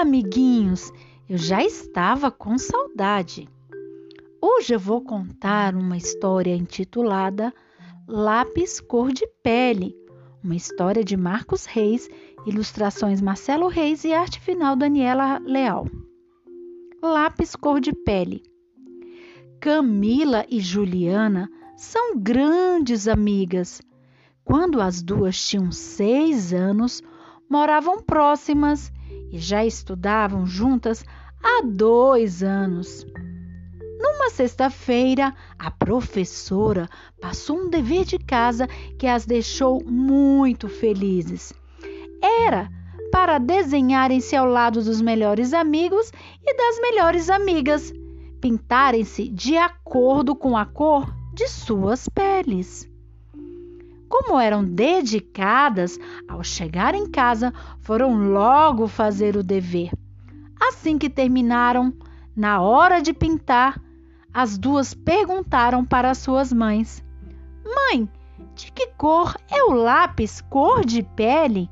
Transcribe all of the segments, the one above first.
Amiguinhos! Eu já estava com saudade. Hoje eu vou contar uma história intitulada Lápis Cor de Pele, uma história de Marcos Reis, ilustrações Marcelo Reis e arte final Daniela Leal. Lápis Cor de Pele. Camila e Juliana são grandes amigas. Quando as duas tinham seis anos, moravam próximas e já estudavam juntas há dois anos. Numa sexta-feira, a professora passou um dever de casa que as deixou muito felizes. Era para desenharem-se ao lado dos melhores amigos e das melhores amigas, pintarem-se de acordo com a cor de suas peles. Como eram dedicadas, ao chegar em casa, foram logo fazer o dever. Assim que terminaram, na hora de pintar, as duas perguntaram para suas mães: Mãe, de que cor é o lápis cor de pele?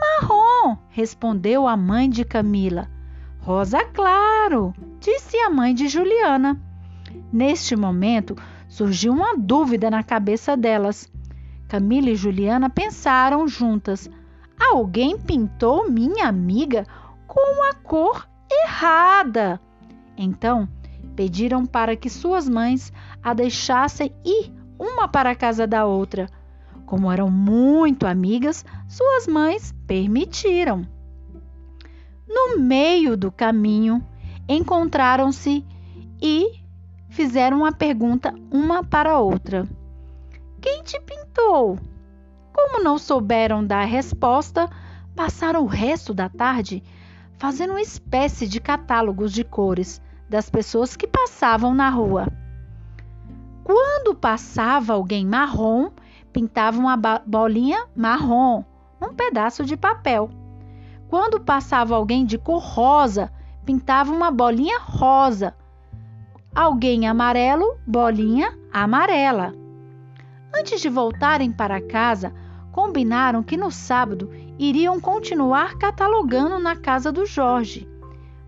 Marrom, respondeu a mãe de Camila. Rosa claro, disse a mãe de Juliana. Neste momento, surgiu uma dúvida na cabeça delas. Camila e Juliana pensaram juntas: alguém pintou minha amiga com a cor errada. Então, pediram para que suas mães a deixassem ir uma para a casa da outra. Como eram muito amigas, suas mães permitiram. No meio do caminho, encontraram-se e fizeram uma pergunta uma para a outra. Quem te pintou? Como não souberam dar resposta, passaram o resto da tarde fazendo uma espécie de catálogos de cores das pessoas que passavam na rua. Quando passava alguém marrom, pintava uma bolinha marrom num pedaço de papel. Quando passava alguém de cor rosa, pintava uma bolinha rosa. Alguém amarelo, bolinha amarela. Antes de voltarem para casa, combinaram que no sábado iriam continuar catalogando na casa do Jorge,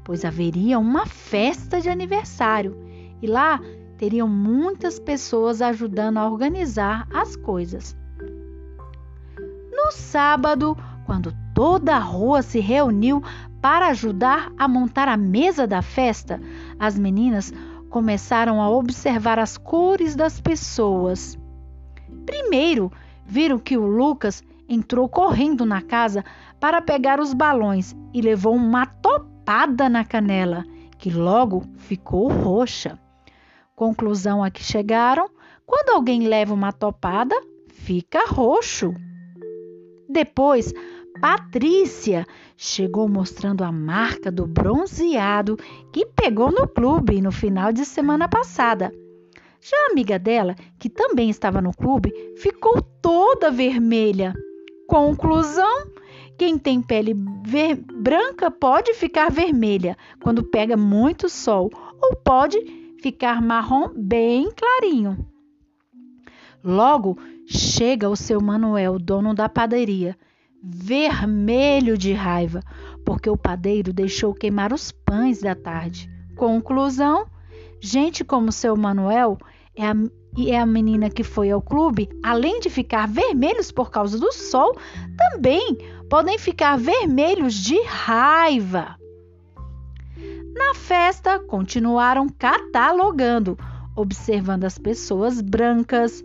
pois haveria uma festa de aniversário e lá teriam muitas pessoas ajudando a organizar as coisas. No sábado, quando toda a rua se reuniu para ajudar a montar a mesa da festa, as meninas começaram a observar as cores das pessoas. Primeiro, viram que o Lucas entrou correndo na casa para pegar os balões e levou uma topada na canela, que logo ficou roxa. Conclusão a que chegaram: quando alguém leva uma topada, fica roxo. Depois, Patrícia chegou mostrando a marca do bronzeado que pegou no clube no final de semana passada. Já a amiga dela, que também estava no clube, ficou toda vermelha. Conclusão: quem tem pele branca pode ficar vermelha quando pega muito sol, ou pode ficar marrom bem clarinho. Logo chega o seu Manuel, dono da padaria, vermelho de raiva, porque o padeiro deixou queimar os pães da tarde. Conclusão: Gente como seu Manuel é a, e é a menina que foi ao clube, além de ficar vermelhos por causa do sol, também podem ficar vermelhos de raiva. Na festa, continuaram catalogando, observando as pessoas brancas,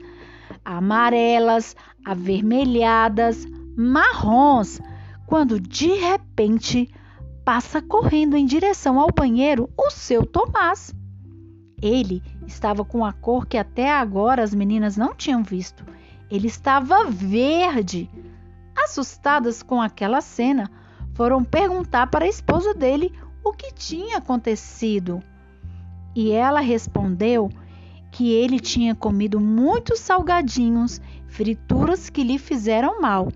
amarelas, avermelhadas, marrons, quando de repente passa correndo em direção ao banheiro o seu Tomás. Ele estava com a cor que até agora as meninas não tinham visto. Ele estava verde. Assustadas com aquela cena, foram perguntar para a esposa dele o que tinha acontecido. E ela respondeu que ele tinha comido muitos salgadinhos, frituras que lhe fizeram mal.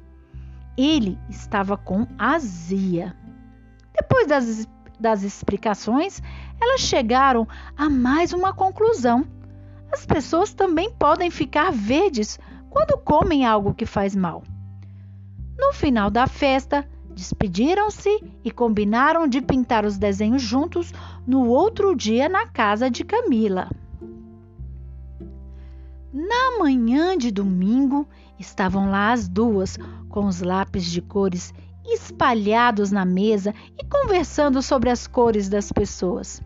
Ele estava com azia. Depois das, das explicações, elas chegaram a mais uma conclusão. As pessoas também podem ficar verdes quando comem algo que faz mal. No final da festa, Despediram-se e combinaram de pintar os desenhos juntos no outro dia na casa de Camila. Na manhã de domingo, estavam lá as duas, com os lápis de cores espalhados na mesa e conversando sobre as cores das pessoas.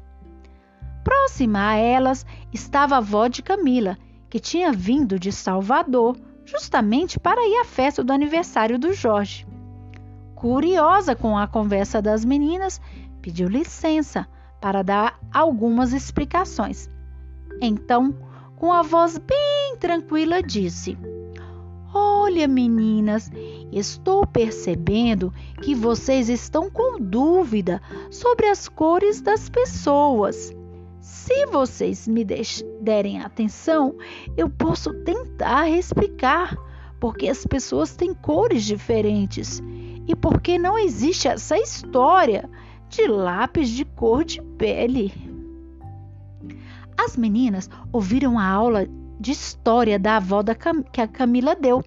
Próxima a elas estava a avó de Camila, que tinha vindo de Salvador justamente para ir à festa do aniversário do Jorge. Curiosa com a conversa das meninas, pediu licença para dar algumas explicações. Então, com a voz bem tranquila, disse: Olha, meninas, estou percebendo que vocês estão com dúvida sobre as cores das pessoas. Se vocês me derem atenção, eu posso tentar explicar porque as pessoas têm cores diferentes e porque não existe essa história de lápis de cor de pele. As meninas ouviram a aula de história da avó da Cam que a Camila deu,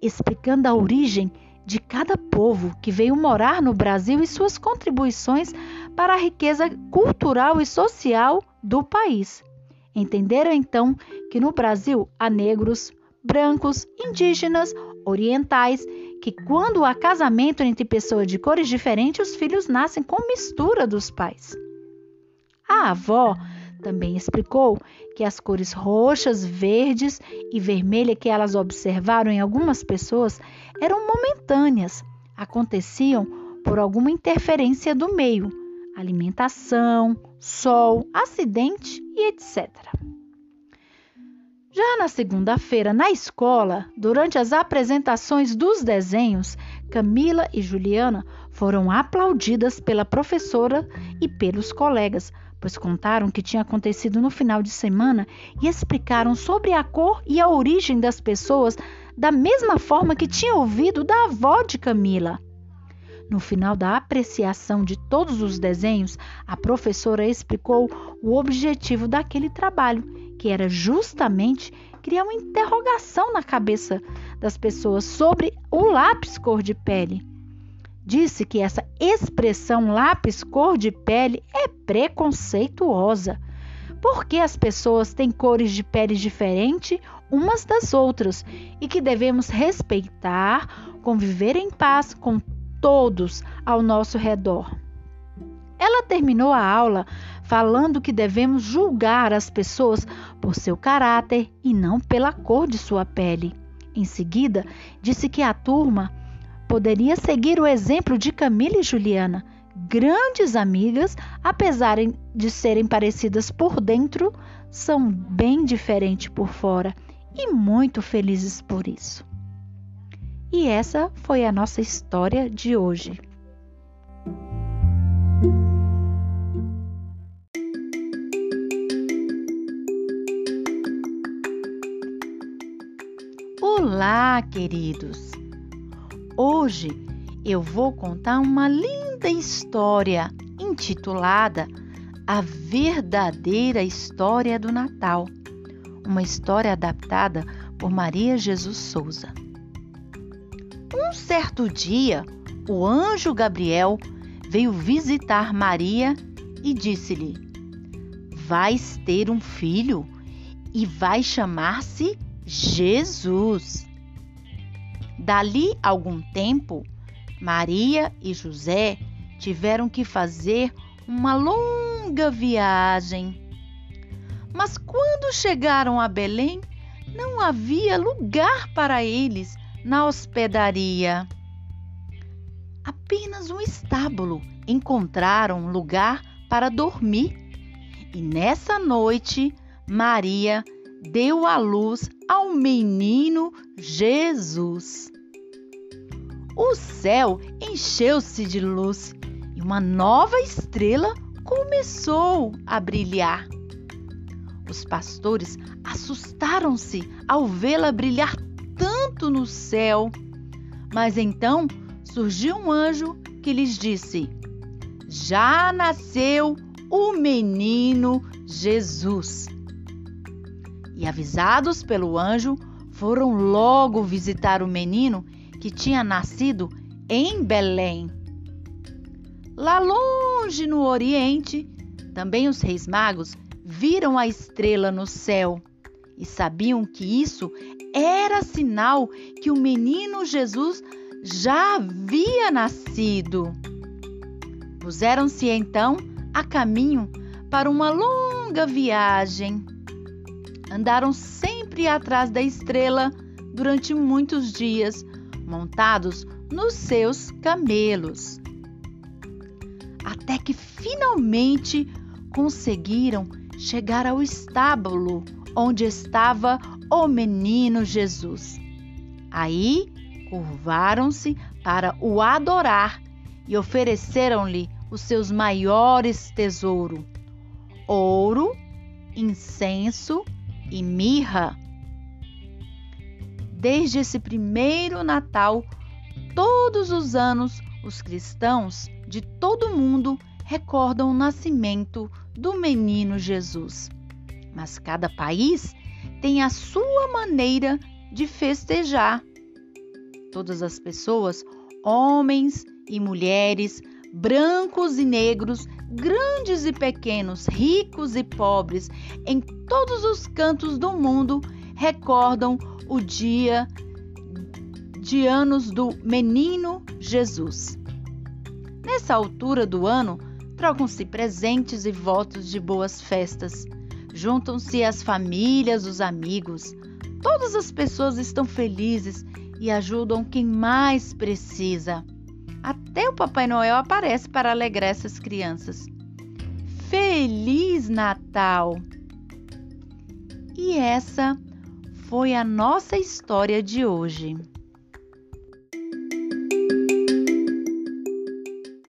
explicando a origem de cada povo que veio morar no Brasil e suas contribuições para a riqueza cultural e social do país. Entenderam então que no Brasil há negros, brancos, indígenas, orientais, que quando há casamento entre pessoas de cores diferentes, os filhos nascem com mistura dos pais. A avó também explicou que as cores roxas, verdes e vermelha que elas observaram em algumas pessoas eram momentâneas, aconteciam por alguma interferência do meio, alimentação, sol, acidente e etc. Já na segunda-feira, na escola, durante as apresentações dos desenhos, Camila e Juliana foram aplaudidas pela professora e pelos colegas, pois contaram o que tinha acontecido no final de semana e explicaram sobre a cor e a origem das pessoas da mesma forma que tinha ouvido da avó de Camila. No final da apreciação de todos os desenhos, a professora explicou o objetivo daquele trabalho, que era justamente criar uma interrogação na cabeça das pessoas sobre o lápis cor de pele. Disse que essa expressão lápis cor de pele é preconceituosa, porque as pessoas têm cores de pele diferentes umas das outras e que devemos respeitar, conviver em paz com todos ao nosso redor. Ela terminou a aula falando que devemos julgar as pessoas por seu caráter e não pela cor de sua pele. Em seguida, disse que a turma poderia seguir o exemplo de Camila e Juliana, grandes amigas, apesar de serem parecidas por dentro, são bem diferentes por fora e muito felizes por isso. E essa foi a nossa história de hoje. Olá, queridos! Hoje eu vou contar uma linda história intitulada A Verdadeira História do Natal, uma história adaptada por Maria Jesus Souza. Um certo dia, o anjo Gabriel veio visitar Maria e disse-lhe: Vais ter um filho e vai chamar-se Jesus. Dali algum tempo, Maria e José tiveram que fazer uma longa viagem. Mas quando chegaram a Belém, não havia lugar para eles na hospedaria. Apenas um estábulo encontraram lugar para dormir. E nessa noite, Maria deu à luz ao menino Jesus. O céu encheu-se de luz e uma nova estrela começou a brilhar. Os pastores assustaram-se ao vê-la brilhar tanto no céu. Mas então surgiu um anjo que lhes disse: Já nasceu o menino Jesus. E avisados pelo anjo, foram logo visitar o menino que tinha nascido em Belém. Lá longe no Oriente, também os reis magos viram a estrela no céu e sabiam que isso era sinal que o menino Jesus já havia nascido. Puseram-se então a caminho para uma longa viagem. Andaram sempre atrás da estrela durante muitos dias, montados nos seus camelos. Até que finalmente conseguiram chegar ao estábulo onde estava o menino Jesus. Aí curvaram-se para o adorar e ofereceram-lhe os seus maiores tesouros: ouro, incenso e mirra. Desde esse primeiro Natal, todos os anos, os cristãos de todo o mundo recordam o nascimento do menino Jesus. Mas cada país tem a sua maneira de festejar. Todas as pessoas, homens e mulheres, brancos e negros, grandes e pequenos, ricos e pobres, em todos os cantos do mundo, recordam o dia de anos do menino Jesus. Nessa altura do ano, trocam-se presentes e votos de boas festas. Juntam-se as famílias, os amigos. Todas as pessoas estão felizes e ajudam quem mais precisa. Até o Papai Noel aparece para alegrar essas crianças. Feliz Natal! E essa foi a nossa história de hoje.